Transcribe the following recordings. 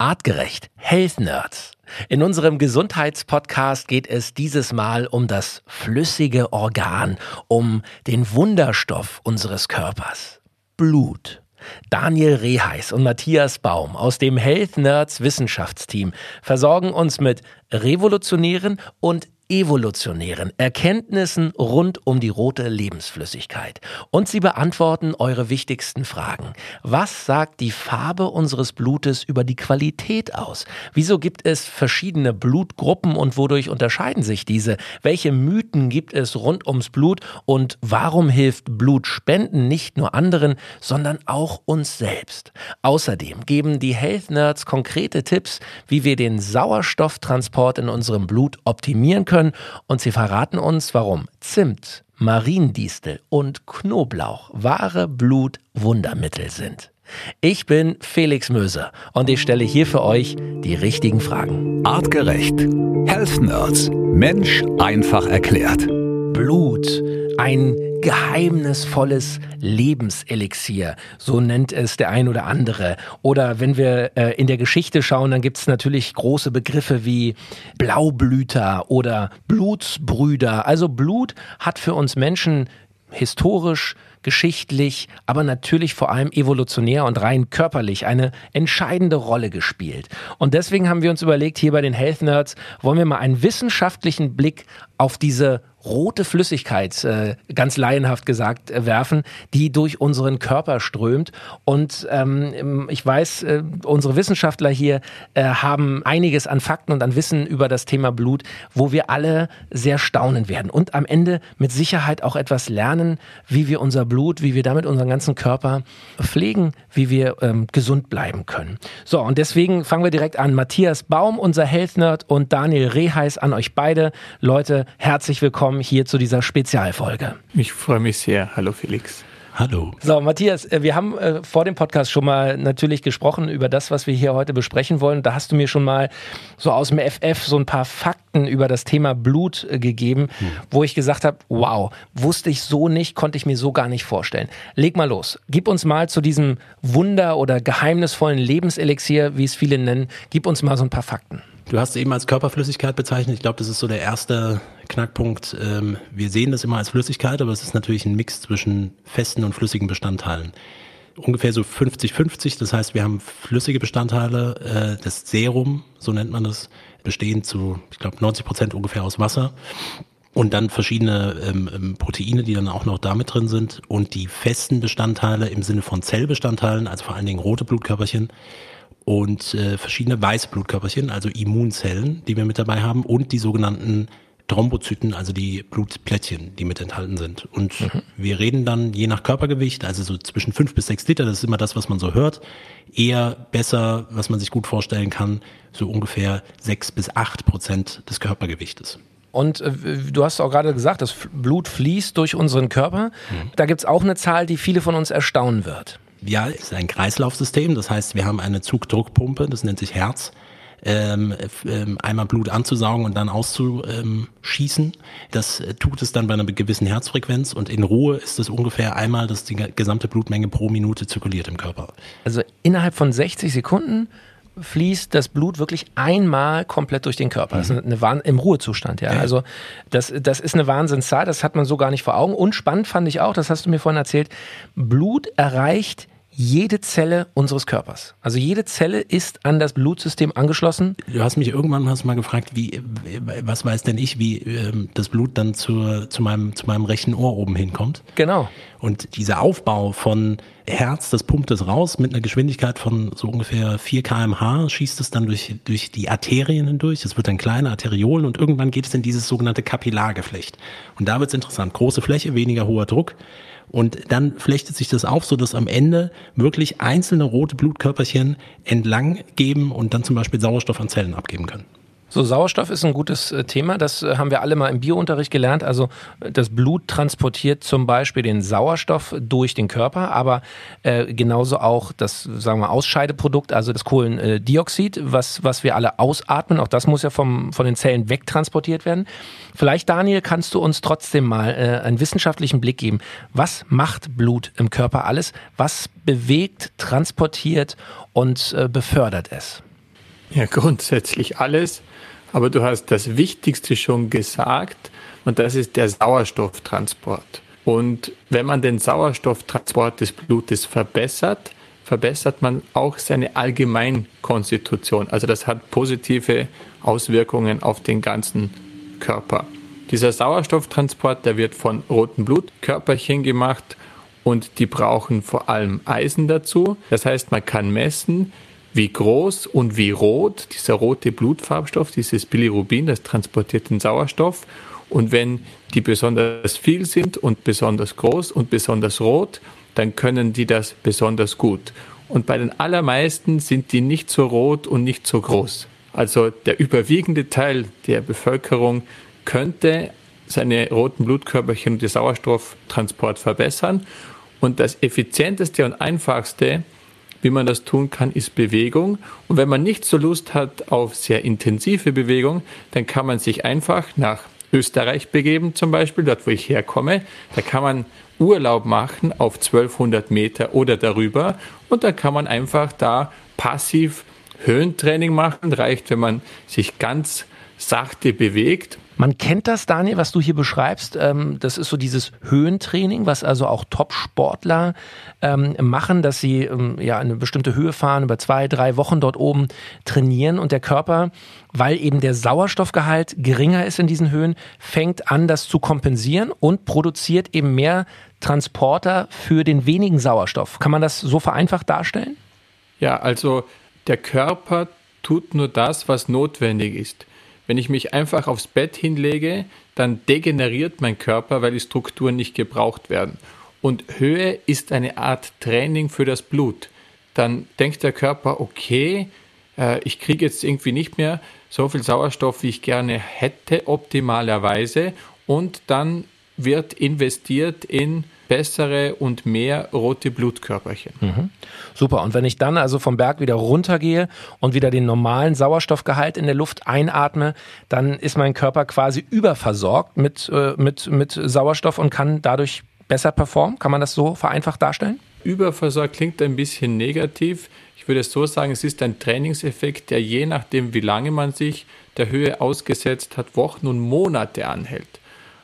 Artgerecht, Health Nerds. In unserem Gesundheitspodcast geht es dieses Mal um das flüssige Organ, um den Wunderstoff unseres Körpers. Blut. Daniel Reheis und Matthias Baum aus dem Health Nerds Wissenschaftsteam versorgen uns mit revolutionären und evolutionären Erkenntnissen rund um die rote Lebensflüssigkeit. Und sie beantworten eure wichtigsten Fragen. Was sagt die Farbe unseres Blutes über die Qualität aus? Wieso gibt es verschiedene Blutgruppen und wodurch unterscheiden sich diese? Welche Mythen gibt es rund ums Blut und warum hilft Blutspenden nicht nur anderen, sondern auch uns selbst? Außerdem geben die Health Nerds konkrete Tipps, wie wir den Sauerstofftransport in unserem Blut optimieren können können und sie verraten uns, warum Zimt, Mariendistel und Knoblauch wahre Blutwundermittel sind. Ich bin Felix Möser und ich stelle hier für euch die richtigen Fragen. Artgerecht. Health Nerds. Mensch einfach erklärt. Blut, ein geheimnisvolles Lebenselixier, so nennt es der ein oder andere. Oder wenn wir äh, in der Geschichte schauen, dann gibt es natürlich große Begriffe wie Blaublüter oder Blutsbrüder. Also Blut hat für uns Menschen historisch geschichtlich, aber natürlich vor allem evolutionär und rein körperlich eine entscheidende Rolle gespielt. Und deswegen haben wir uns überlegt, hier bei den Health Nerds wollen wir mal einen wissenschaftlichen Blick auf diese rote Flüssigkeit, äh, ganz laienhaft gesagt, äh, werfen, die durch unseren Körper strömt. Und ähm, ich weiß, äh, unsere Wissenschaftler hier haben einiges an Fakten und an Wissen über das Thema Blut, wo wir alle sehr staunen werden und am Ende mit Sicherheit auch etwas lernen, wie wir unser Blut, wie wir damit unseren ganzen Körper pflegen, wie wir ähm, gesund bleiben können. So, und deswegen fangen wir direkt an. Matthias Baum, unser Health Nerd und Daniel Reheis an euch beide. Leute, herzlich willkommen willkommen hier zu dieser Spezialfolge. Ich freue mich sehr. Hallo Felix. Hallo. So, Matthias, äh, wir haben äh, vor dem Podcast schon mal natürlich gesprochen über das, was wir hier heute besprechen wollen. Da hast du mir schon mal so aus dem FF so ein paar Fakten über das Thema Blut äh, gegeben, hm. wo ich gesagt habe, wow, wusste ich so nicht, konnte ich mir so gar nicht vorstellen. Leg mal los. Gib uns mal zu diesem Wunder oder geheimnisvollen Lebenselixier, wie es viele nennen, gib uns mal so ein paar Fakten. Du hast es eben als Körperflüssigkeit bezeichnet. Ich glaube, das ist so der erste Knackpunkt. Ähm, wir sehen das immer als Flüssigkeit, aber es ist natürlich ein Mix zwischen festen und flüssigen Bestandteilen. Ungefähr so 50-50, das heißt, wir haben flüssige Bestandteile, äh, das Serum, so nennt man das, bestehend zu, ich glaube, 90 Prozent ungefähr aus Wasser. Und dann verschiedene ähm, ähm, Proteine, die dann auch noch damit drin sind. Und die festen Bestandteile im Sinne von Zellbestandteilen, also vor allen Dingen rote Blutkörperchen, und äh, verschiedene weiße Blutkörperchen, also Immunzellen, die wir mit dabei haben und die sogenannten Thrombozyten, also die Blutplättchen, die mit enthalten sind. Und mhm. wir reden dann je nach Körpergewicht, also so zwischen fünf bis sechs Liter, das ist immer das, was man so hört, eher besser, was man sich gut vorstellen kann, so ungefähr sechs bis acht Prozent des Körpergewichtes. Und äh, du hast auch gerade gesagt, das Blut fließt durch unseren Körper. Mhm. Da gibt's auch eine Zahl, die viele von uns erstaunen wird. Ja, es ist ein Kreislaufsystem. Das heißt, wir haben eine Zugdruckpumpe, das nennt sich Herz. Ähm, ähm, einmal Blut anzusaugen und dann auszuschießen. Das tut es dann bei einer gewissen Herzfrequenz und in Ruhe ist es ungefähr einmal, dass die gesamte Blutmenge pro Minute zirkuliert im Körper. Also innerhalb von 60 Sekunden fließt das Blut wirklich einmal komplett durch den Körper. Das ist eine, eine Wahn im Ruhezustand, ja. Also das, das ist eine Wahnsinnszahl, das hat man so gar nicht vor Augen. Und spannend fand ich auch, das hast du mir vorhin erzählt, Blut erreicht jede Zelle unseres Körpers. Also jede Zelle ist an das Blutsystem angeschlossen. Du hast mich irgendwann hast mal gefragt, wie, was weiß denn ich, wie ähm, das Blut dann zu, zu, meinem, zu meinem rechten Ohr oben hinkommt. Genau. Und dieser Aufbau von Herz, das pumpt es raus mit einer Geschwindigkeit von so ungefähr 4 kmh, schießt es dann durch, durch die Arterien hindurch. Es wird dann kleine Arteriolen und irgendwann geht es in dieses sogenannte Kapillargeflecht. Und da wird es interessant. Große Fläche, weniger hoher Druck. Und dann flechtet sich das auf, so dass am Ende wirklich einzelne rote Blutkörperchen entlang geben und dann zum Beispiel Sauerstoff an Zellen abgeben können. So, Sauerstoff ist ein gutes äh, Thema. Das äh, haben wir alle mal im Biounterricht gelernt. Also das Blut transportiert zum Beispiel den Sauerstoff durch den Körper, aber äh, genauso auch das, sagen wir, Ausscheideprodukt, also das Kohlendioxid, was, was wir alle ausatmen. Auch das muss ja vom, von den Zellen wegtransportiert werden. Vielleicht, Daniel, kannst du uns trotzdem mal äh, einen wissenschaftlichen Blick geben. Was macht Blut im Körper alles? Was bewegt, transportiert und äh, befördert es? Ja, grundsätzlich alles. Aber du hast das Wichtigste schon gesagt und das ist der Sauerstofftransport. Und wenn man den Sauerstofftransport des Blutes verbessert, verbessert man auch seine Allgemeinkonstitution. Also das hat positive Auswirkungen auf den ganzen Körper. Dieser Sauerstofftransport, der wird von roten Blutkörperchen gemacht und die brauchen vor allem Eisen dazu. Das heißt, man kann messen, wie groß und wie rot dieser rote Blutfarbstoff, dieses Bilirubin, das transportiert den Sauerstoff. Und wenn die besonders viel sind und besonders groß und besonders rot, dann können die das besonders gut. Und bei den allermeisten sind die nicht so rot und nicht so groß. Also der überwiegende Teil der Bevölkerung könnte seine roten Blutkörperchen und den Sauerstofftransport verbessern. Und das effizienteste und einfachste, wie man das tun kann, ist Bewegung. Und wenn man nicht so Lust hat auf sehr intensive Bewegung, dann kann man sich einfach nach Österreich begeben, zum Beispiel, dort wo ich herkomme. Da kann man Urlaub machen auf 1200 Meter oder darüber und dann kann man einfach da passiv Höhentraining machen. Reicht, wenn man sich ganz sachte bewegt man kennt das, Daniel, was du hier beschreibst. Ähm, das ist so dieses Höhentraining, was also auch Top-Sportler ähm, machen, dass sie ähm, ja eine bestimmte Höhe fahren, über zwei, drei Wochen dort oben trainieren und der Körper, weil eben der Sauerstoffgehalt geringer ist in diesen Höhen, fängt an, das zu kompensieren und produziert eben mehr Transporter für den wenigen Sauerstoff. Kann man das so vereinfacht darstellen? Ja, also der Körper tut nur das, was notwendig ist. Wenn ich mich einfach aufs Bett hinlege, dann degeneriert mein Körper, weil die Strukturen nicht gebraucht werden. Und Höhe ist eine Art Training für das Blut. Dann denkt der Körper, okay, äh, ich kriege jetzt irgendwie nicht mehr so viel Sauerstoff, wie ich gerne hätte, optimalerweise. Und dann wird investiert in bessere und mehr rote Blutkörperchen. Mhm. Super. Und wenn ich dann also vom Berg wieder runtergehe und wieder den normalen Sauerstoffgehalt in der Luft einatme, dann ist mein Körper quasi überversorgt mit, äh, mit, mit Sauerstoff und kann dadurch besser performen. Kann man das so vereinfacht darstellen? Überversorgt klingt ein bisschen negativ. Ich würde es so sagen, es ist ein Trainingseffekt, der je nachdem, wie lange man sich der Höhe ausgesetzt hat, Wochen und Monate anhält.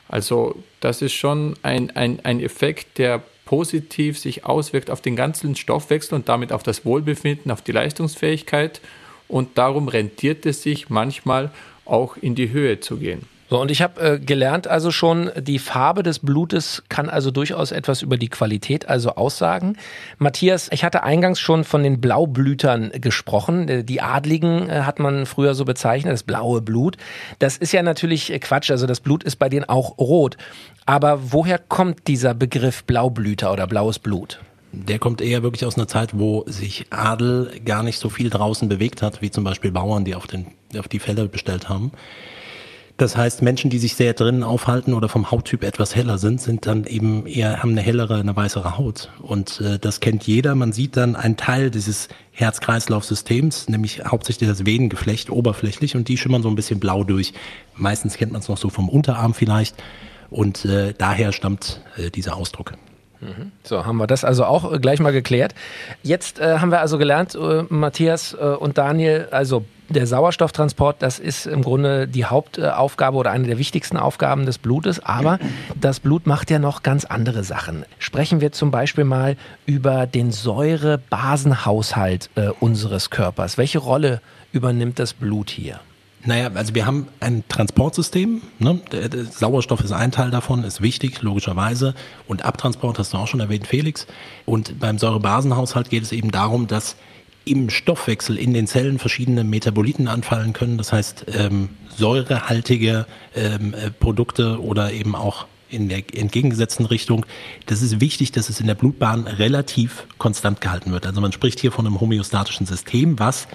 Also das ist schon ein, ein, ein Effekt, der positiv sich auswirkt auf den ganzen Stoffwechsel und damit auf das Wohlbefinden, auf die Leistungsfähigkeit. Und darum rentiert es sich manchmal auch in die Höhe zu gehen. So, und ich habe äh, gelernt also schon, die Farbe des Blutes kann also durchaus etwas über die Qualität also aussagen. Matthias, ich hatte eingangs schon von den Blaublütern gesprochen. Äh, die Adligen äh, hat man früher so bezeichnet, das blaue Blut. Das ist ja natürlich äh, Quatsch, also das Blut ist bei denen auch rot. Aber woher kommt dieser Begriff Blaublüter oder blaues Blut? Der kommt eher wirklich aus einer Zeit, wo sich Adel gar nicht so viel draußen bewegt hat, wie zum Beispiel Bauern, die auf, den, auf die Felder bestellt haben. Das heißt, Menschen, die sich sehr drinnen aufhalten oder vom Hauttyp etwas heller sind, sind dann eben eher, haben eine hellere, eine weißere Haut. Und äh, das kennt jeder. Man sieht dann einen Teil dieses Herz-Kreislauf-Systems, nämlich hauptsächlich das Venengeflecht oberflächlich und die schimmern so ein bisschen blau durch. Meistens kennt man es noch so vom Unterarm vielleicht. Und äh, daher stammt äh, dieser Ausdruck. So, haben wir das also auch äh, gleich mal geklärt. Jetzt äh, haben wir also gelernt, äh, Matthias äh, und Daniel, also der Sauerstofftransport, das ist im Grunde die Hauptaufgabe oder eine der wichtigsten Aufgaben des Blutes. Aber das Blut macht ja noch ganz andere Sachen. Sprechen wir zum Beispiel mal über den Säure-Basenhaushalt äh, unseres Körpers. Welche Rolle übernimmt das Blut hier? Naja, also wir haben ein Transportsystem. Ne? Der, der Sauerstoff ist ein Teil davon, ist wichtig, logischerweise. Und Abtransport hast du auch schon erwähnt, Felix. Und beim Säurebasenhaushalt geht es eben darum, dass im Stoffwechsel in den Zellen verschiedene Metaboliten anfallen können. Das heißt, ähm, säurehaltige ähm, äh, Produkte oder eben auch in der entgegengesetzten Richtung. Das ist wichtig, dass es in der Blutbahn relativ konstant gehalten wird. Also man spricht hier von einem homöostatischen System, was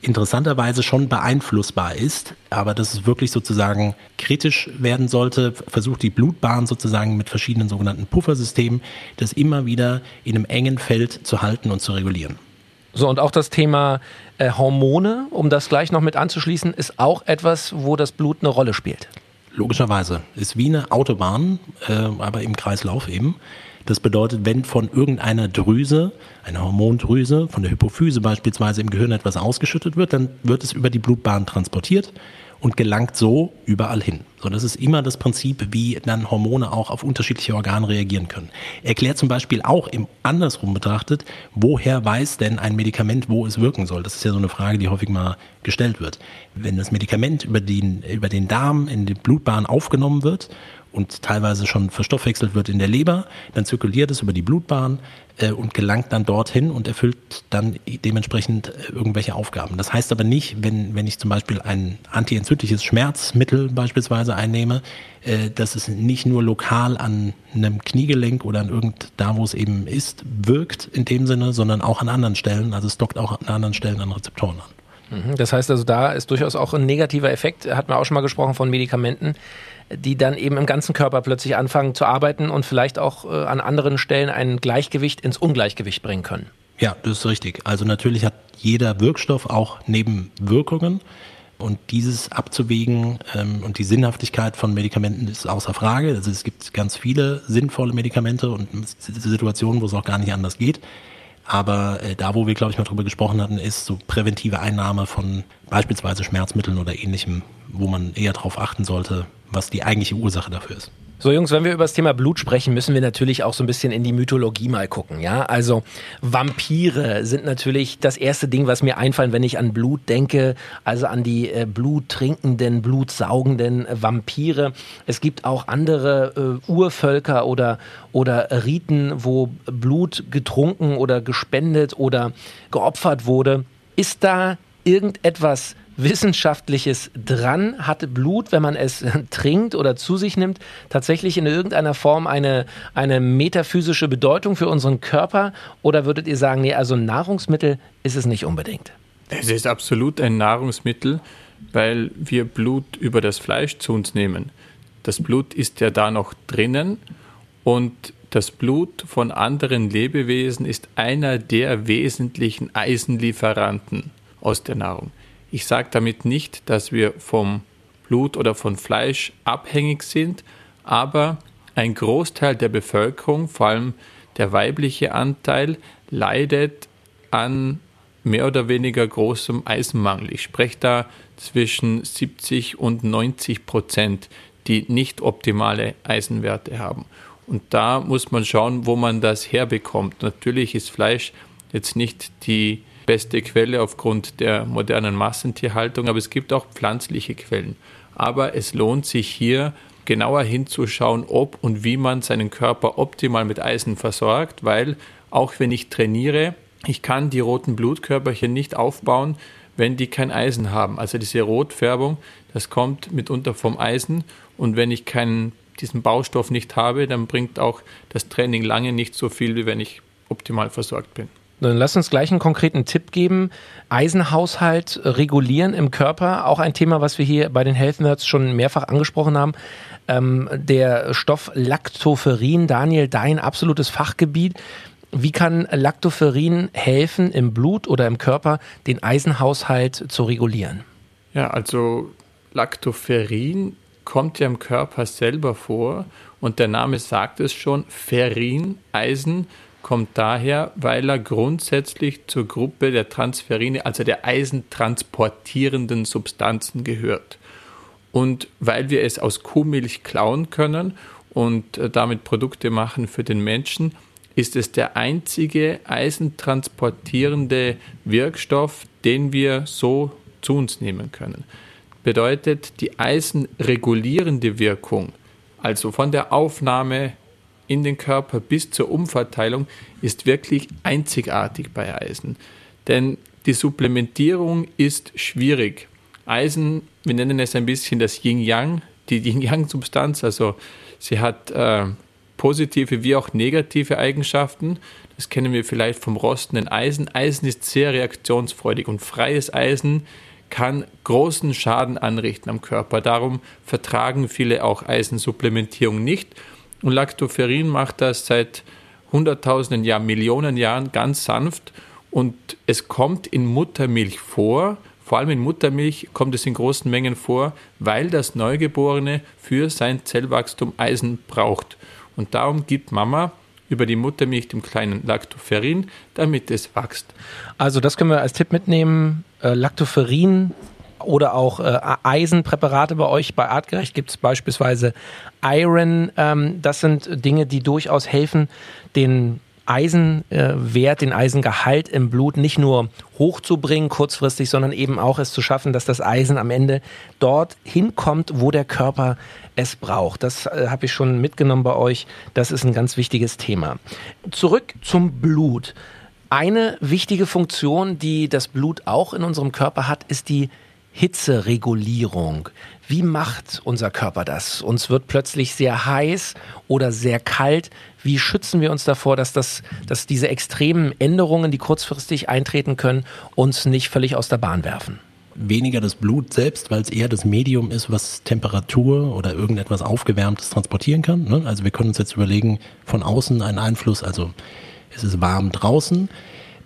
interessanterweise schon beeinflussbar ist, aber dass es wirklich sozusagen kritisch werden sollte, versucht die Blutbahn sozusagen mit verschiedenen sogenannten Puffersystemen, das immer wieder in einem engen Feld zu halten und zu regulieren. So, und auch das Thema äh, Hormone, um das gleich noch mit anzuschließen, ist auch etwas, wo das Blut eine Rolle spielt. Logischerweise. Ist wie eine Autobahn, äh, aber im Kreislauf eben. Das bedeutet, wenn von irgendeiner Drüse, einer Hormondrüse, von der Hypophyse beispielsweise im Gehirn etwas ausgeschüttet wird, dann wird es über die Blutbahn transportiert und gelangt so überall hin. So, das ist immer das Prinzip, wie dann Hormone auch auf unterschiedliche Organe reagieren können. Erklärt zum Beispiel auch im andersrum betrachtet, woher weiß denn ein Medikament, wo es wirken soll? Das ist ja so eine Frage, die häufig mal gestellt wird. Wenn das Medikament über den, über den Darm in die Blutbahn aufgenommen wird und teilweise schon verstoffwechselt wird in der Leber, dann zirkuliert es über die Blutbahn äh, und gelangt dann dorthin und erfüllt dann dementsprechend äh, irgendwelche Aufgaben. Das heißt aber nicht, wenn, wenn ich zum Beispiel ein antientzündliches Schmerzmittel beispielsweise einnehme, äh, dass es nicht nur lokal an einem Kniegelenk oder an irgend da, wo es eben ist, wirkt in dem Sinne, sondern auch an anderen Stellen. Also es dockt auch an anderen Stellen an Rezeptoren an. Mhm. Das heißt also, da ist durchaus auch ein negativer Effekt. Hat man auch schon mal gesprochen von Medikamenten, die dann eben im ganzen Körper plötzlich anfangen zu arbeiten und vielleicht auch äh, an anderen Stellen ein Gleichgewicht ins Ungleichgewicht bringen können. Ja, das ist richtig. Also natürlich hat jeder Wirkstoff auch Nebenwirkungen. Und dieses abzuwägen ähm, und die Sinnhaftigkeit von Medikamenten ist außer Frage. Also es gibt ganz viele sinnvolle Medikamente und Situationen, wo es auch gar nicht anders geht. Aber äh, da, wo wir, glaube ich, mal drüber gesprochen hatten, ist so präventive Einnahme von beispielsweise Schmerzmitteln oder ähnlichem, wo man eher darauf achten sollte, was die eigentliche Ursache dafür ist. So Jungs, wenn wir über das Thema Blut sprechen, müssen wir natürlich auch so ein bisschen in die Mythologie mal gucken, ja? Also Vampire sind natürlich das erste Ding, was mir einfallen, wenn ich an Blut denke, also an die äh, bluttrinkenden, blutsaugenden Vampire. Es gibt auch andere äh, Urvölker oder oder Riten, wo Blut getrunken oder gespendet oder geopfert wurde. Ist da irgendetwas Wissenschaftliches dran? Hat Blut, wenn man es trinkt oder zu sich nimmt, tatsächlich in irgendeiner Form eine, eine metaphysische Bedeutung für unseren Körper? Oder würdet ihr sagen, nee, also Nahrungsmittel ist es nicht unbedingt? Es ist absolut ein Nahrungsmittel, weil wir Blut über das Fleisch zu uns nehmen. Das Blut ist ja da noch drinnen und das Blut von anderen Lebewesen ist einer der wesentlichen Eisenlieferanten aus der Nahrung. Ich sage damit nicht, dass wir vom Blut oder von Fleisch abhängig sind, aber ein Großteil der Bevölkerung, vor allem der weibliche Anteil, leidet an mehr oder weniger großem Eisenmangel. Ich spreche da zwischen 70 und 90 Prozent, die nicht optimale Eisenwerte haben. Und da muss man schauen, wo man das herbekommt. Natürlich ist Fleisch jetzt nicht die beste Quelle aufgrund der modernen Massentierhaltung, aber es gibt auch pflanzliche Quellen. Aber es lohnt sich hier genauer hinzuschauen, ob und wie man seinen Körper optimal mit Eisen versorgt, weil auch wenn ich trainiere, ich kann die roten Blutkörperchen nicht aufbauen, wenn die kein Eisen haben. Also diese Rotfärbung, das kommt mitunter vom Eisen und wenn ich keinen diesen Baustoff nicht habe, dann bringt auch das Training lange nicht so viel, wie wenn ich optimal versorgt bin. Dann lass uns gleich einen konkreten Tipp geben. Eisenhaushalt regulieren im Körper, auch ein Thema, was wir hier bei den Health Nerds schon mehrfach angesprochen haben. Ähm, der Stoff Lactoferrin, Daniel, dein absolutes Fachgebiet. Wie kann Lactoferrin helfen, im Blut oder im Körper den Eisenhaushalt zu regulieren? Ja, also Lactoferrin kommt ja im Körper selber vor und der Name sagt es schon, Ferrin, Eisen, kommt daher, weil er grundsätzlich zur Gruppe der Transferine, also der eisentransportierenden Substanzen gehört. Und weil wir es aus Kuhmilch klauen können und äh, damit Produkte machen für den Menschen, ist es der einzige eisentransportierende Wirkstoff, den wir so zu uns nehmen können. Bedeutet, die eisenregulierende Wirkung, also von der Aufnahme in den Körper bis zur Umverteilung ist wirklich einzigartig bei Eisen. Denn die Supplementierung ist schwierig. Eisen, wir nennen es ein bisschen das Yin-Yang, die Yin-Yang-Substanz, also sie hat äh, positive wie auch negative Eigenschaften. Das kennen wir vielleicht vom rostenden Eisen. Eisen ist sehr reaktionsfreudig und freies Eisen kann großen Schaden anrichten am Körper. Darum vertragen viele auch Eisensupplementierung nicht und Lactoferrin macht das seit hunderttausenden Jahren, Millionen Jahren ganz sanft und es kommt in Muttermilch vor Vor allem in Muttermilch kommt es in großen Mengen vor, weil das Neugeborene für sein Zellwachstum Eisen braucht. Und darum gibt Mama über die Muttermilch dem kleinen Lactoferrin, damit es wächst. Also das können wir als Tipp mitnehmen. Äh, Lactoferrin oder auch äh, Eisenpräparate bei euch. Bei Artgerecht gibt es beispielsweise Iron. Ähm, das sind Dinge, die durchaus helfen, den Eisenwert, den Eisengehalt im Blut nicht nur hochzubringen kurzfristig, sondern eben auch es zu schaffen, dass das Eisen am Ende dort hinkommt, wo der Körper es braucht. Das äh, habe ich schon mitgenommen bei euch. Das ist ein ganz wichtiges Thema. Zurück zum Blut. Eine wichtige Funktion, die das Blut auch in unserem Körper hat, ist die Hitzeregulierung. Wie macht unser Körper das? Uns wird plötzlich sehr heiß oder sehr kalt. Wie schützen wir uns davor, dass, das, dass diese extremen Änderungen, die kurzfristig eintreten können, uns nicht völlig aus der Bahn werfen? Weniger das Blut selbst, weil es eher das Medium ist, was Temperatur oder irgendetwas Aufgewärmtes transportieren kann. Ne? Also wir können uns jetzt überlegen, von außen einen Einfluss, also es ist warm draußen.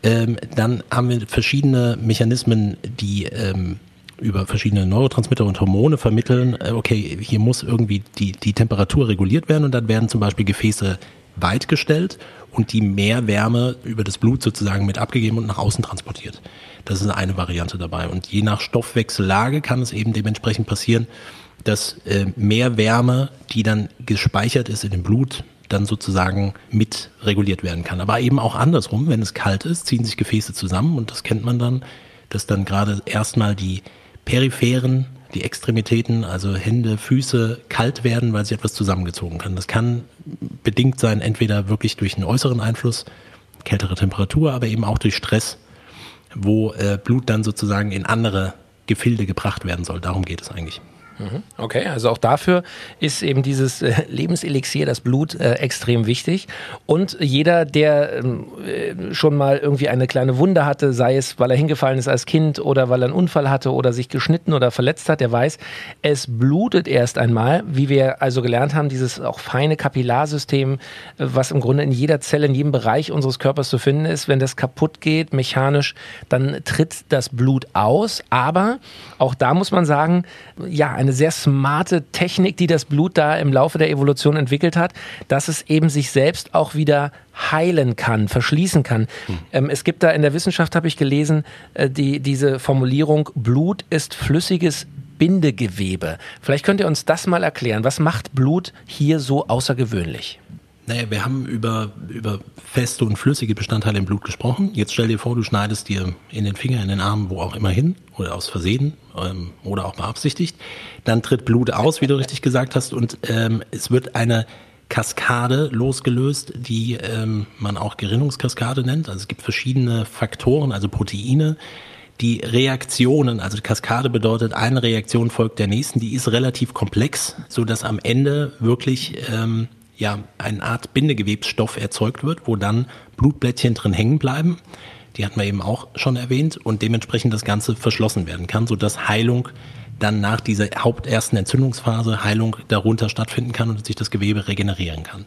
Ähm, dann haben wir verschiedene Mechanismen, die ähm, über verschiedene Neurotransmitter und Hormone vermitteln, äh, okay, hier muss irgendwie die, die Temperatur reguliert werden und dann werden zum Beispiel Gefäße weit gestellt und die Mehrwärme über das Blut sozusagen mit abgegeben und nach außen transportiert. Das ist eine Variante dabei. Und je nach Stoffwechsellage kann es eben dementsprechend passieren, dass äh, mehr Wärme, die dann gespeichert ist in dem Blut, dann sozusagen mit reguliert werden kann. Aber eben auch andersrum, wenn es kalt ist, ziehen sich Gefäße zusammen und das kennt man dann, dass dann gerade erstmal die peripheren, die Extremitäten, also Hände, Füße, kalt werden, weil sich etwas zusammengezogen kann. Das kann bedingt sein, entweder wirklich durch einen äußeren Einfluss, kältere Temperatur, aber eben auch durch Stress, wo äh, Blut dann sozusagen in andere Gefilde gebracht werden soll. Darum geht es eigentlich. Mhm. Okay, also auch dafür ist eben dieses äh, Lebenselixier, das Blut, äh, extrem wichtig. Und jeder, der ähm, äh, schon mal irgendwie eine kleine Wunde hatte, sei es, weil er hingefallen ist als Kind oder weil er einen Unfall hatte oder sich geschnitten oder verletzt hat, der weiß, es blutet erst einmal, wie wir also gelernt haben, dieses auch feine Kapillarsystem, was im Grunde in jeder Zelle, in jedem Bereich unseres Körpers zu finden ist. Wenn das kaputt geht, mechanisch, dann tritt das Blut aus. Aber auch da muss man sagen, ja, eine sehr smarte Technik, die das Blut da im Laufe der Evolution entwickelt hat, dass es eben sich selbst auch wieder heilen kann, verschließen kann. Hm. Ähm, es gibt da in der Wissenschaft, habe ich gelesen, äh, die, diese Formulierung, Blut ist flüssiges Bindegewebe. Vielleicht könnt ihr uns das mal erklären. Was macht Blut hier so außergewöhnlich? Naja, wir haben über, über feste und flüssige Bestandteile im Blut gesprochen. Jetzt stell dir vor, du schneidest dir in den Finger, in den Arm, wo auch immer hin, oder aus Versehen ähm, oder auch beabsichtigt. Dann tritt Blut aus, wie du richtig gesagt hast, und ähm, es wird eine Kaskade losgelöst, die ähm, man auch Gerinnungskaskade nennt. Also es gibt verschiedene Faktoren, also Proteine, die Reaktionen, also Kaskade bedeutet, eine Reaktion folgt der nächsten, die ist relativ komplex, so dass am Ende wirklich ähm, ja eine Art Bindegewebsstoff erzeugt wird, wo dann Blutblättchen drin hängen bleiben. Die hatten wir eben auch schon erwähnt und dementsprechend das Ganze verschlossen werden kann, sodass Heilung dann nach dieser hauptersten Entzündungsphase Heilung darunter stattfinden kann und sich das Gewebe regenerieren kann.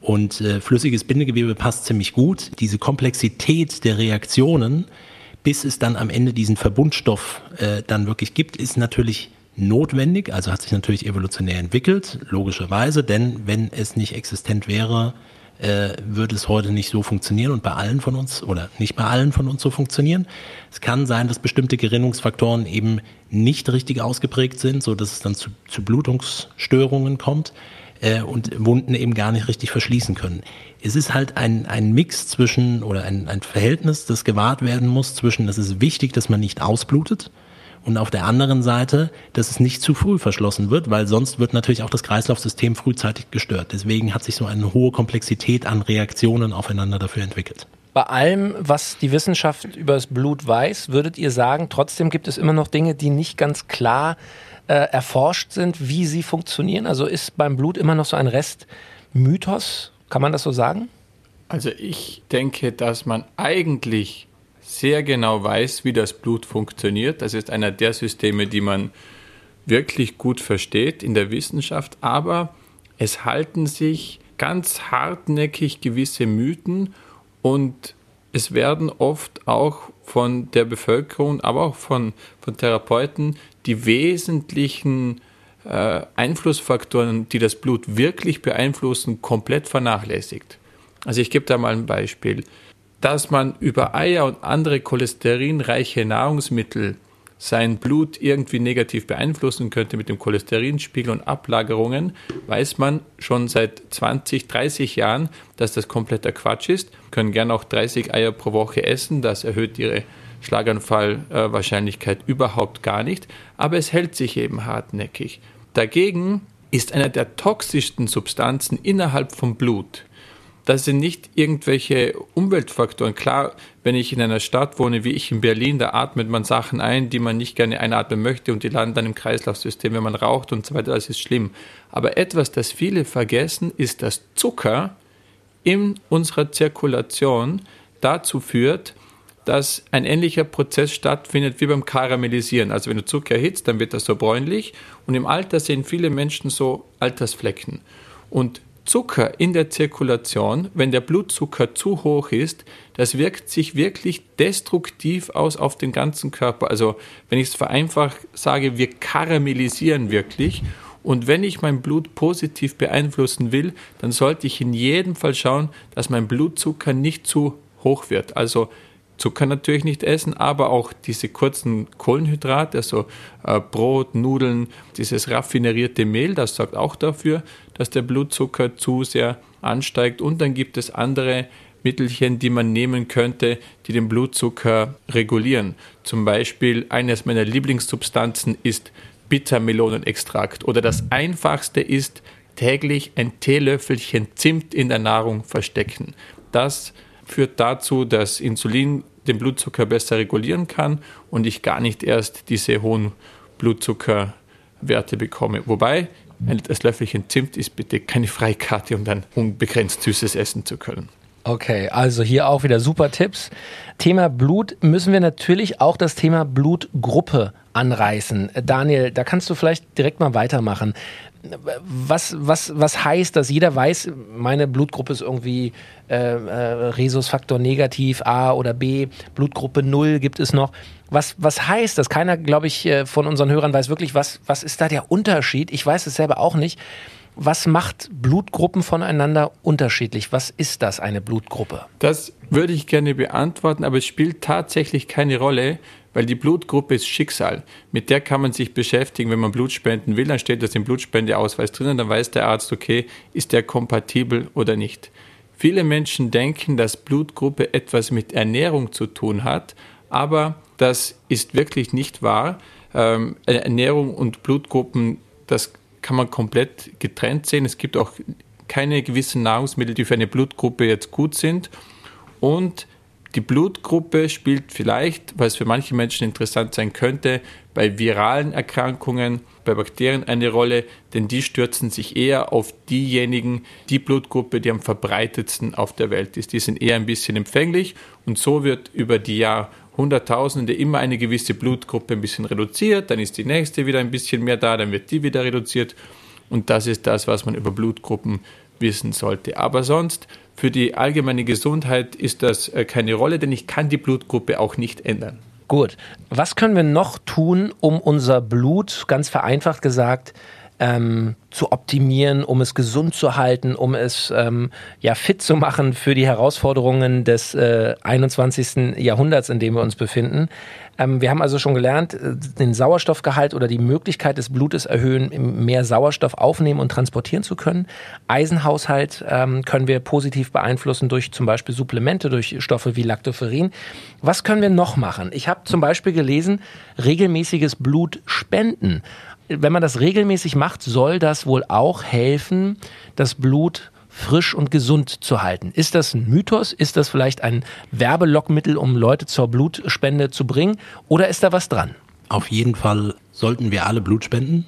Und äh, flüssiges Bindegewebe passt ziemlich gut. Diese Komplexität der Reaktionen, bis es dann am Ende diesen Verbundstoff äh, dann wirklich gibt, ist natürlich notwendig, also hat sich natürlich evolutionär entwickelt, logischerweise, denn wenn es nicht existent wäre, äh, würde es heute nicht so funktionieren und bei allen von uns oder nicht bei allen von uns so funktionieren. Es kann sein, dass bestimmte Gerinnungsfaktoren eben nicht richtig ausgeprägt sind, so dass es dann zu, zu Blutungsstörungen kommt äh, und Wunden eben gar nicht richtig verschließen können. Es ist halt ein, ein Mix zwischen oder ein, ein Verhältnis, das gewahrt werden muss zwischen, es ist wichtig, dass man nicht ausblutet, und auf der anderen Seite, dass es nicht zu früh verschlossen wird, weil sonst wird natürlich auch das Kreislaufsystem frühzeitig gestört. Deswegen hat sich so eine hohe Komplexität an Reaktionen aufeinander dafür entwickelt. Bei allem, was die Wissenschaft über das Blut weiß, würdet ihr sagen, trotzdem gibt es immer noch Dinge, die nicht ganz klar äh, erforscht sind, wie sie funktionieren? Also ist beim Blut immer noch so ein Rest Mythos? Kann man das so sagen? Also ich denke, dass man eigentlich sehr genau weiß, wie das Blut funktioniert. Das ist einer der Systeme, die man wirklich gut versteht in der Wissenschaft, aber es halten sich ganz hartnäckig gewisse Mythen und es werden oft auch von der Bevölkerung, aber auch von, von Therapeuten die wesentlichen äh, Einflussfaktoren, die das Blut wirklich beeinflussen, komplett vernachlässigt. Also ich gebe da mal ein Beispiel. Dass man über Eier und andere cholesterinreiche Nahrungsmittel sein Blut irgendwie negativ beeinflussen könnte mit dem Cholesterinspiegel und Ablagerungen, weiß man schon seit 20, 30 Jahren, dass das kompletter Quatsch ist. Können gerne auch 30 Eier pro Woche essen, das erhöht ihre Schlaganfallwahrscheinlichkeit überhaupt gar nicht, aber es hält sich eben hartnäckig. Dagegen ist eine der toxischsten Substanzen innerhalb vom Blut das sind nicht irgendwelche Umweltfaktoren. Klar, wenn ich in einer Stadt wohne, wie ich in Berlin, da atmet man Sachen ein, die man nicht gerne einatmen möchte und die landen dann im Kreislaufsystem, wenn man raucht und so weiter, das ist schlimm. Aber etwas, das viele vergessen, ist, dass Zucker in unserer Zirkulation dazu führt, dass ein ähnlicher Prozess stattfindet wie beim Karamellisieren. Also wenn du Zucker erhitzt, dann wird das so bräunlich und im Alter sehen viele Menschen so Altersflecken. Und Zucker in der Zirkulation, wenn der Blutzucker zu hoch ist, das wirkt sich wirklich destruktiv aus auf den ganzen Körper. Also wenn ich es vereinfacht sage, wir karamellisieren wirklich. Und wenn ich mein Blut positiv beeinflussen will, dann sollte ich in jedem Fall schauen, dass mein Blutzucker nicht zu hoch wird. Also Zucker natürlich nicht essen, aber auch diese kurzen Kohlenhydrate, also äh, Brot, Nudeln, dieses raffinerierte Mehl, das sorgt auch dafür, dass der Blutzucker zu sehr ansteigt. Und dann gibt es andere Mittelchen, die man nehmen könnte, die den Blutzucker regulieren. Zum Beispiel eines meiner Lieblingssubstanzen ist Bittermelonenextrakt oder das einfachste ist täglich ein Teelöffelchen Zimt in der Nahrung verstecken. Das führt dazu, dass Insulin den Blutzucker besser regulieren kann und ich gar nicht erst diese hohen Blutzuckerwerte bekomme. Wobei das Löffelchen Zimt ist bitte keine Freikarte, um dann unbegrenzt Süßes essen zu können. Okay, also hier auch wieder super Tipps. Thema Blut müssen wir natürlich auch das Thema Blutgruppe anreißen. Daniel, da kannst du vielleicht direkt mal weitermachen was, was, was heißt das? Jeder weiß, meine Blutgruppe ist irgendwie äh, äh, Rhesusfaktor negativ, A oder B, Blutgruppe 0 gibt es noch. Was, was heißt das? Keiner, glaube ich, äh, von unseren Hörern weiß wirklich, was, was ist da der Unterschied? Ich weiß es selber auch nicht. Was macht Blutgruppen voneinander unterschiedlich? Was ist das, eine Blutgruppe? Das würde ich gerne beantworten, aber es spielt tatsächlich keine Rolle, weil die Blutgruppe ist Schicksal. Mit der kann man sich beschäftigen, wenn man Blut spenden will, dann steht das im Blutspendeausweis drinnen, dann weiß der Arzt, okay, ist der kompatibel oder nicht. Viele Menschen denken, dass Blutgruppe etwas mit Ernährung zu tun hat, aber das ist wirklich nicht wahr. Ähm, Ernährung und Blutgruppen, das kann man komplett getrennt sehen. Es gibt auch keine gewissen Nahrungsmittel, die für eine Blutgruppe jetzt gut sind. Und die Blutgruppe spielt vielleicht, es für manche Menschen interessant sein könnte, bei viralen Erkrankungen, bei Bakterien eine Rolle, denn die stürzen sich eher auf diejenigen, die Blutgruppe, die am verbreitetsten auf der Welt ist. Die sind eher ein bisschen empfänglich und so wird über die Jahrhunderttausende immer eine gewisse Blutgruppe ein bisschen reduziert, dann ist die nächste wieder ein bisschen mehr da, dann wird die wieder reduziert und das ist das, was man über Blutgruppen wissen sollte. Aber sonst für die allgemeine Gesundheit ist das äh, keine Rolle, denn ich kann die Blutgruppe auch nicht ändern. Gut. Was können wir noch tun, um unser Blut, ganz vereinfacht gesagt, ähm, zu optimieren, um es gesund zu halten, um es ähm, ja fit zu machen für die Herausforderungen des äh, 21. Jahrhunderts, in dem wir uns befinden. Ähm, wir haben also schon gelernt, äh, den Sauerstoffgehalt oder die Möglichkeit des Blutes erhöhen, mehr Sauerstoff aufnehmen und transportieren zu können. Eisenhaushalt ähm, können wir positiv beeinflussen durch zum Beispiel Supplemente, durch Stoffe wie Lactoferrin. Was können wir noch machen? Ich habe zum Beispiel gelesen, regelmäßiges Blutspenden wenn man das regelmäßig macht, soll das wohl auch helfen, das Blut frisch und gesund zu halten. Ist das ein Mythos? Ist das vielleicht ein Werbelockmittel, um Leute zur Blutspende zu bringen? Oder ist da was dran? Auf jeden Fall sollten wir alle Blut spenden.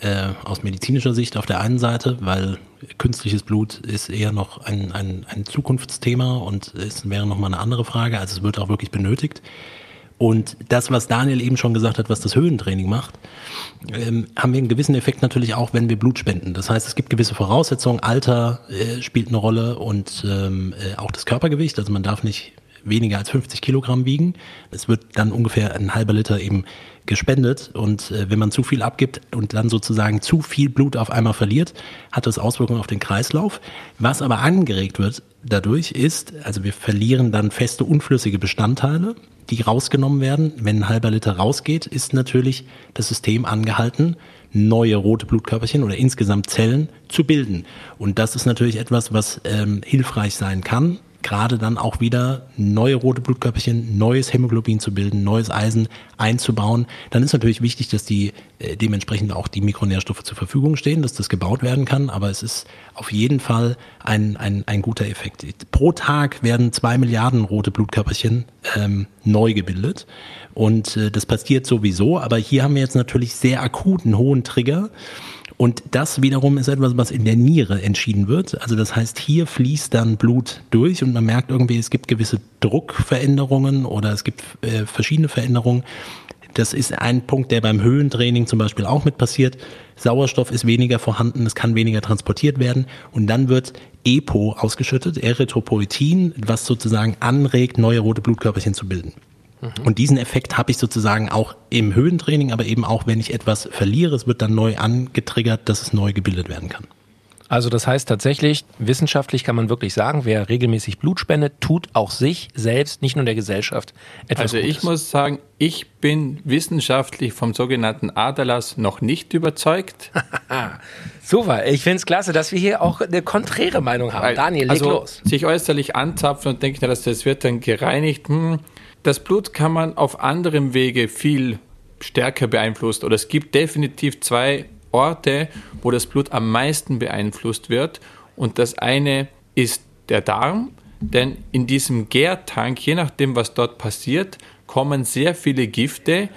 Äh, aus medizinischer Sicht auf der einen Seite, weil künstliches Blut ist eher noch ein, ein, ein Zukunftsthema und es wäre nochmal eine andere Frage. Also es wird auch wirklich benötigt. Und das, was Daniel eben schon gesagt hat, was das Höhentraining macht, ähm, haben wir einen gewissen Effekt natürlich auch, wenn wir Blut spenden. Das heißt, es gibt gewisse Voraussetzungen, Alter äh, spielt eine Rolle und ähm, äh, auch das Körpergewicht. Also man darf nicht weniger als 50 Kilogramm wiegen. Es wird dann ungefähr ein halber Liter eben gespendet und äh, wenn man zu viel abgibt und dann sozusagen zu viel Blut auf einmal verliert, hat das Auswirkungen auf den Kreislauf. Was aber angeregt wird dadurch ist, also wir verlieren dann feste unflüssige Bestandteile, die rausgenommen werden. Wenn ein halber Liter rausgeht, ist natürlich das System angehalten, neue rote Blutkörperchen oder insgesamt Zellen zu bilden. Und das ist natürlich etwas, was ähm, hilfreich sein kann, gerade dann auch wieder neue rote Blutkörperchen, neues Hämoglobin zu bilden, neues Eisen einzubauen, dann ist natürlich wichtig, dass die äh, dementsprechend auch die Mikronährstoffe zur Verfügung stehen, dass das gebaut werden kann. Aber es ist auf jeden Fall ein, ein, ein guter Effekt. Pro Tag werden zwei Milliarden rote Blutkörperchen ähm, neu gebildet. Und äh, das passiert sowieso. Aber hier haben wir jetzt natürlich sehr akuten hohen Trigger. Und das wiederum ist etwas, was in der Niere entschieden wird. Also das heißt, hier fließt dann Blut durch und man merkt irgendwie, es gibt gewisse Druckveränderungen oder es gibt äh, verschiedene Veränderungen. Das ist ein Punkt, der beim Höhentraining zum Beispiel auch mit passiert. Sauerstoff ist weniger vorhanden, es kann weniger transportiert werden und dann wird EPO ausgeschüttet, Erythropoietin, was sozusagen anregt, neue rote Blutkörperchen zu bilden. Mhm. Und diesen Effekt habe ich sozusagen auch im Höhentraining, aber eben auch, wenn ich etwas verliere, es wird dann neu angetriggert, dass es neu gebildet werden kann. Also das heißt tatsächlich, wissenschaftlich kann man wirklich sagen, wer regelmäßig Blut spendet, tut auch sich selbst, nicht nur der Gesellschaft etwas Also ich muss sagen, ich bin wissenschaftlich vom sogenannten Aderlass noch nicht überzeugt. Super, ich finde es klasse, dass wir hier auch eine konträre Meinung haben. Daniel, leg also, los. Sich äußerlich anzapfen und denken, dass das wird dann gereinigt. Hm, das Blut kann man auf anderem Wege viel stärker beeinflussen. Oder es gibt definitiv zwei Orte, wo das Blut am meisten beeinflusst wird. Und das eine ist der Darm, denn in diesem Gärtank, je nachdem, was dort passiert, kommen sehr viele Gifte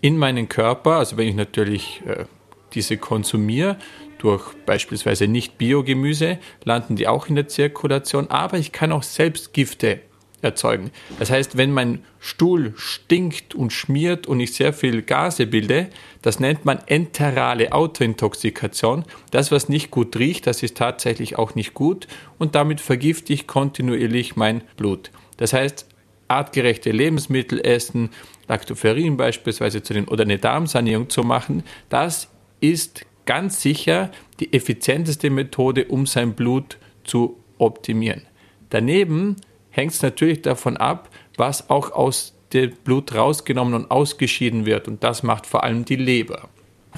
in meinen Körper. Also wenn ich natürlich äh, diese konsumiere, durch beispielsweise nicht Biogemüse, landen die auch in der Zirkulation. Aber ich kann auch selbst Gifte erzeugen. Das heißt, wenn mein Stuhl stinkt und schmiert und ich sehr viel Gase bilde, das nennt man enterale Autointoxikation. Das, was nicht gut riecht, das ist tatsächlich auch nicht gut und damit vergifte ich kontinuierlich mein Blut. Das heißt, artgerechte Lebensmittel essen, Lactoferrin beispielsweise zu nehmen oder eine Darmsanierung zu machen, das ist ganz sicher die effizienteste Methode, um sein Blut zu optimieren. Daneben hängt es natürlich davon ab, was auch aus dem Blut rausgenommen und ausgeschieden wird. Und das macht vor allem die Leber.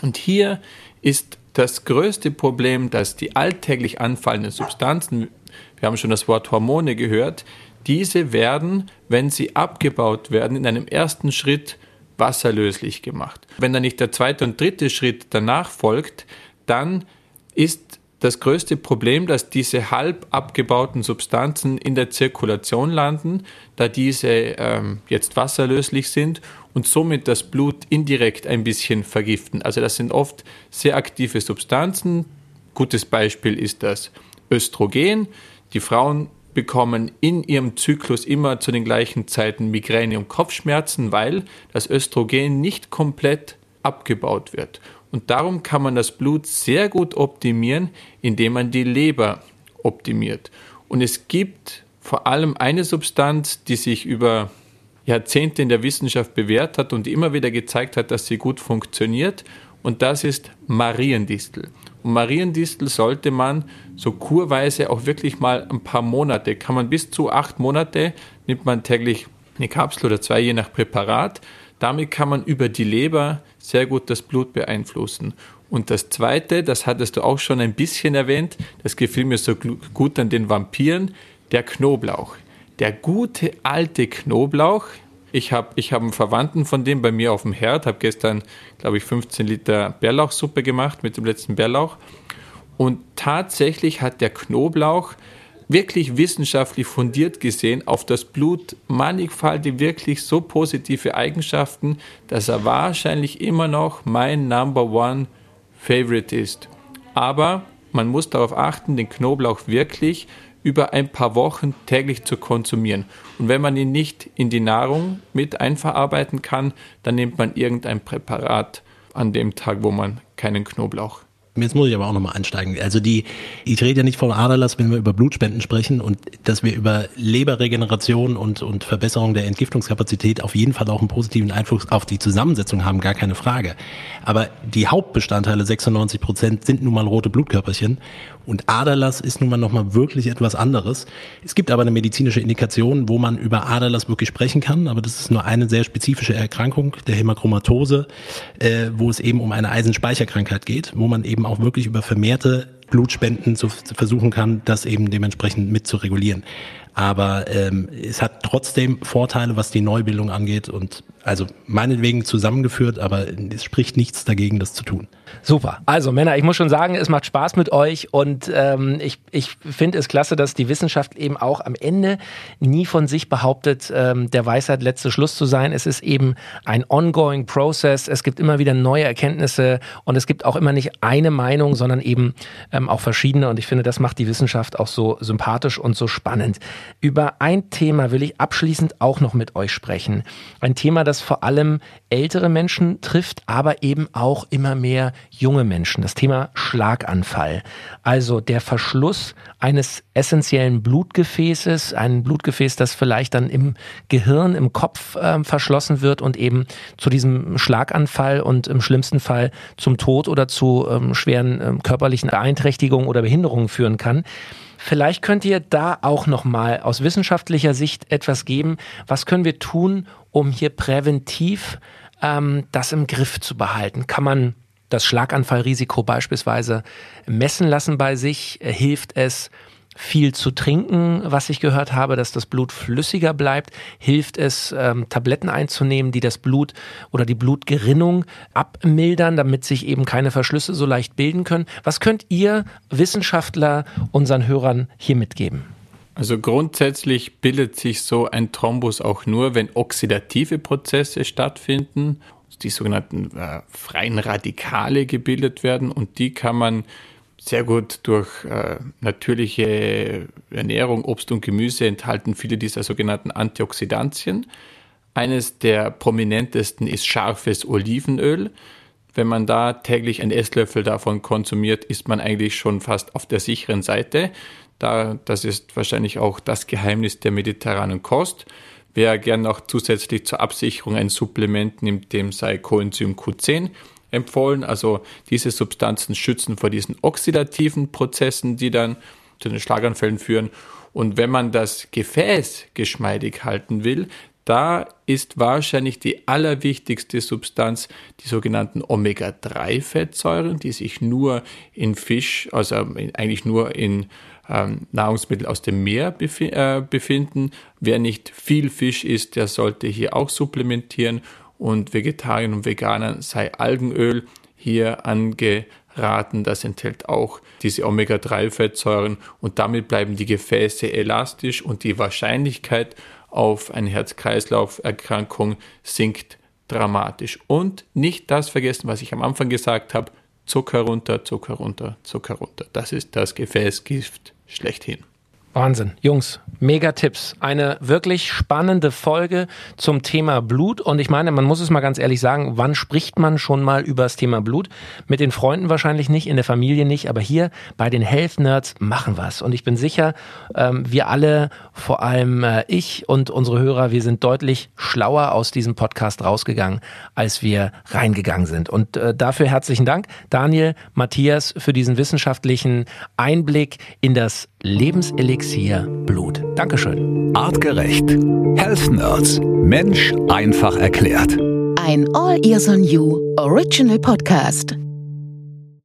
Und hier ist das größte Problem, dass die alltäglich anfallenden Substanzen, wir haben schon das Wort Hormone gehört, diese werden, wenn sie abgebaut werden, in einem ersten Schritt wasserlöslich gemacht. Wenn dann nicht der zweite und dritte Schritt danach folgt, dann ist das größte Problem, dass diese halb abgebauten Substanzen in der Zirkulation landen, da diese ähm, jetzt wasserlöslich sind und somit das Blut indirekt ein bisschen vergiften. Also das sind oft sehr aktive Substanzen. Gutes Beispiel ist das Östrogen. Die Frauen bekommen in ihrem Zyklus immer zu den gleichen Zeiten Migräne und Kopfschmerzen, weil das Östrogen nicht komplett abgebaut wird. Und darum kann man das Blut sehr gut optimieren, indem man die Leber optimiert. Und es gibt vor allem eine Substanz, die sich über Jahrzehnte in der Wissenschaft bewährt hat und immer wieder gezeigt hat, dass sie gut funktioniert. Und das ist Mariendistel. Und Mariendistel sollte man so kurweise auch wirklich mal ein paar Monate, kann man bis zu acht Monate, nimmt man täglich eine Kapsel oder zwei, je nach Präparat. Damit kann man über die Leber sehr gut das Blut beeinflussen. Und das Zweite, das hattest du auch schon ein bisschen erwähnt, das gefiel mir so gut an den Vampiren, der Knoblauch. Der gute alte Knoblauch. Ich habe ich hab einen Verwandten von dem bei mir auf dem Herd, habe gestern, glaube ich, 15 Liter Bärlauchsuppe gemacht mit dem letzten Bärlauch. Und tatsächlich hat der Knoblauch wirklich wissenschaftlich fundiert gesehen auf das Blut mannigfaltig wirklich so positive Eigenschaften, dass er wahrscheinlich immer noch mein Number One Favorite ist. Aber man muss darauf achten, den Knoblauch wirklich über ein paar Wochen täglich zu konsumieren. Und wenn man ihn nicht in die Nahrung mit einverarbeiten kann, dann nimmt man irgendein Präparat an dem Tag, wo man keinen Knoblauch Jetzt muss ich aber auch nochmal einsteigen. Also die, ich rede ja nicht vom Aderlass, wenn wir über Blutspenden sprechen und dass wir über Leberregeneration und, und Verbesserung der Entgiftungskapazität auf jeden Fall auch einen positiven Einfluss auf die Zusammensetzung haben, gar keine Frage. Aber die Hauptbestandteile, 96 Prozent, sind nun mal rote Blutkörperchen und Aderlass ist nun mal nochmal wirklich etwas anderes. Es gibt aber eine medizinische Indikation, wo man über Aderlass wirklich sprechen kann, aber das ist nur eine sehr spezifische Erkrankung, der Hämachromatose, äh, wo es eben um eine Eisenspeicherkrankheit geht, wo man eben auch wirklich über vermehrte Blutspenden zu, versuchen kann, das eben dementsprechend mit zu regulieren. Aber ähm, es hat trotzdem Vorteile, was die Neubildung angeht und also meinetwegen zusammengeführt, aber es spricht nichts dagegen, das zu tun. Super. Also Männer, ich muss schon sagen, es macht Spaß mit euch und ähm, ich, ich finde es klasse, dass die Wissenschaft eben auch am Ende nie von sich behauptet, ähm, der Weisheit letzte Schluss zu sein. Es ist eben ein ongoing process. Es gibt immer wieder neue Erkenntnisse und es gibt auch immer nicht eine Meinung, sondern eben ähm, auch verschiedene und ich finde, das macht die Wissenschaft auch so sympathisch und so spannend. Über ein Thema will ich abschließend auch noch mit euch sprechen. Ein Thema, das das vor allem ältere Menschen trifft, aber eben auch immer mehr junge Menschen. Das Thema Schlaganfall. Also der Verschluss eines essentiellen Blutgefäßes, ein Blutgefäß, das vielleicht dann im Gehirn, im Kopf äh, verschlossen wird und eben zu diesem Schlaganfall und im schlimmsten Fall zum Tod oder zu ähm, schweren ähm, körperlichen Beeinträchtigungen oder Behinderungen führen kann. Vielleicht könnt ihr da auch noch mal aus wissenschaftlicher Sicht etwas geben. Was können wir tun, um hier präventiv ähm, das im Griff zu behalten? Kann man das Schlaganfallrisiko beispielsweise messen lassen bei sich? Hilft es, viel zu trinken, was ich gehört habe, dass das Blut flüssiger bleibt, hilft es, ähm, Tabletten einzunehmen, die das Blut oder die Blutgerinnung abmildern, damit sich eben keine Verschlüsse so leicht bilden können. Was könnt ihr Wissenschaftler unseren Hörern hier mitgeben? Also grundsätzlich bildet sich so ein Thrombus auch nur, wenn oxidative Prozesse stattfinden, die sogenannten äh, freien Radikale gebildet werden und die kann man sehr gut durch äh, natürliche Ernährung, Obst und Gemüse enthalten viele dieser sogenannten Antioxidantien. Eines der prominentesten ist scharfes Olivenöl. Wenn man da täglich einen Esslöffel davon konsumiert, ist man eigentlich schon fast auf der sicheren Seite. Da, das ist wahrscheinlich auch das Geheimnis der mediterranen Kost. Wer gern noch zusätzlich zur Absicherung ein Supplement nimmt, dem sei Coenzym Q10 empfohlen. Also diese Substanzen schützen vor diesen oxidativen Prozessen, die dann zu den Schlaganfällen führen. Und wenn man das Gefäß geschmeidig halten will, da ist wahrscheinlich die allerwichtigste Substanz die sogenannten Omega-3-Fettsäuren, die sich nur in Fisch, also eigentlich nur in ähm, Nahrungsmittel aus dem Meer bef äh, befinden. Wer nicht viel Fisch isst, der sollte hier auch supplementieren und Vegetariern und Veganern sei Algenöl hier angeraten. Das enthält auch diese Omega-3-Fettsäuren und damit bleiben die Gefäße elastisch und die Wahrscheinlichkeit auf eine Herz-Kreislauf-Erkrankung sinkt dramatisch. Und nicht das vergessen, was ich am Anfang gesagt habe, Zucker runter, Zucker runter, Zucker runter. Das ist das Gefäßgift schlechthin. Wahnsinn. Jungs, mega Tipps. Eine wirklich spannende Folge zum Thema Blut. Und ich meine, man muss es mal ganz ehrlich sagen, wann spricht man schon mal über das Thema Blut? Mit den Freunden wahrscheinlich nicht, in der Familie nicht, aber hier bei den Health Nerds machen wir. Und ich bin sicher, ähm, wir alle, vor allem äh, ich und unsere Hörer, wir sind deutlich schlauer aus diesem Podcast rausgegangen, als wir reingegangen sind. Und äh, dafür herzlichen Dank, Daniel, Matthias, für diesen wissenschaftlichen Einblick in das Lebenselixier Blut. Dankeschön. Artgerecht. Health Nerds. Mensch einfach erklärt. Ein All Ears on You Original Podcast.